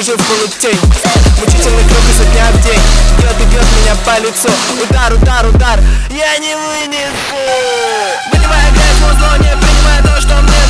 кружил в полутень. Мучительный круг изо дня в день. Бьет и бьет меня по лицу. Удар, удар, удар, я не вынесу. Выливая грязь в зло, не принимая то, что мне